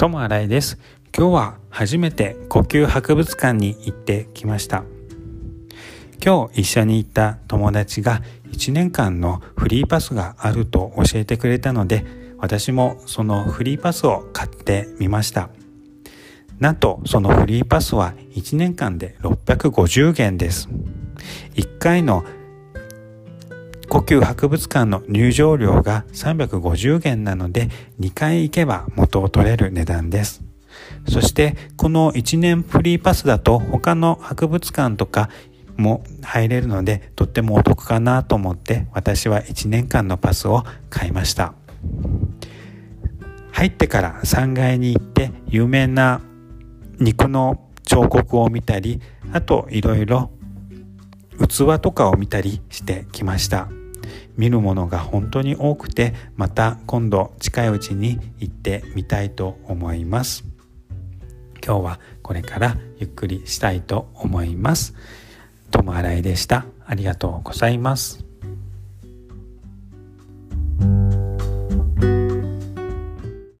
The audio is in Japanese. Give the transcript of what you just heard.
友新井です。今日は初めて呼吸博物館に行ってきました。今日一緒に行った友達が1年間のフリーパスがあると教えてくれたので私もそのフリーパスを買ってみました。なんとそのフリーパスは1年間で650元です。1回の呼吸博物館の入場料が350元なので2回行けば元を取れる値段です。そしてこの1年フリーパスだと他の博物館とかも入れるのでとってもお得かなと思って私は1年間のパスを買いました。入ってから3階に行って有名な肉の彫刻を見たりあといろいろ器とかを見たりしてきました。見るものが本当に多くてまた今度近いうちに行ってみたいと思います。今日はこれからゆっくりしたいと思います。友新井でした。ありがとうございます。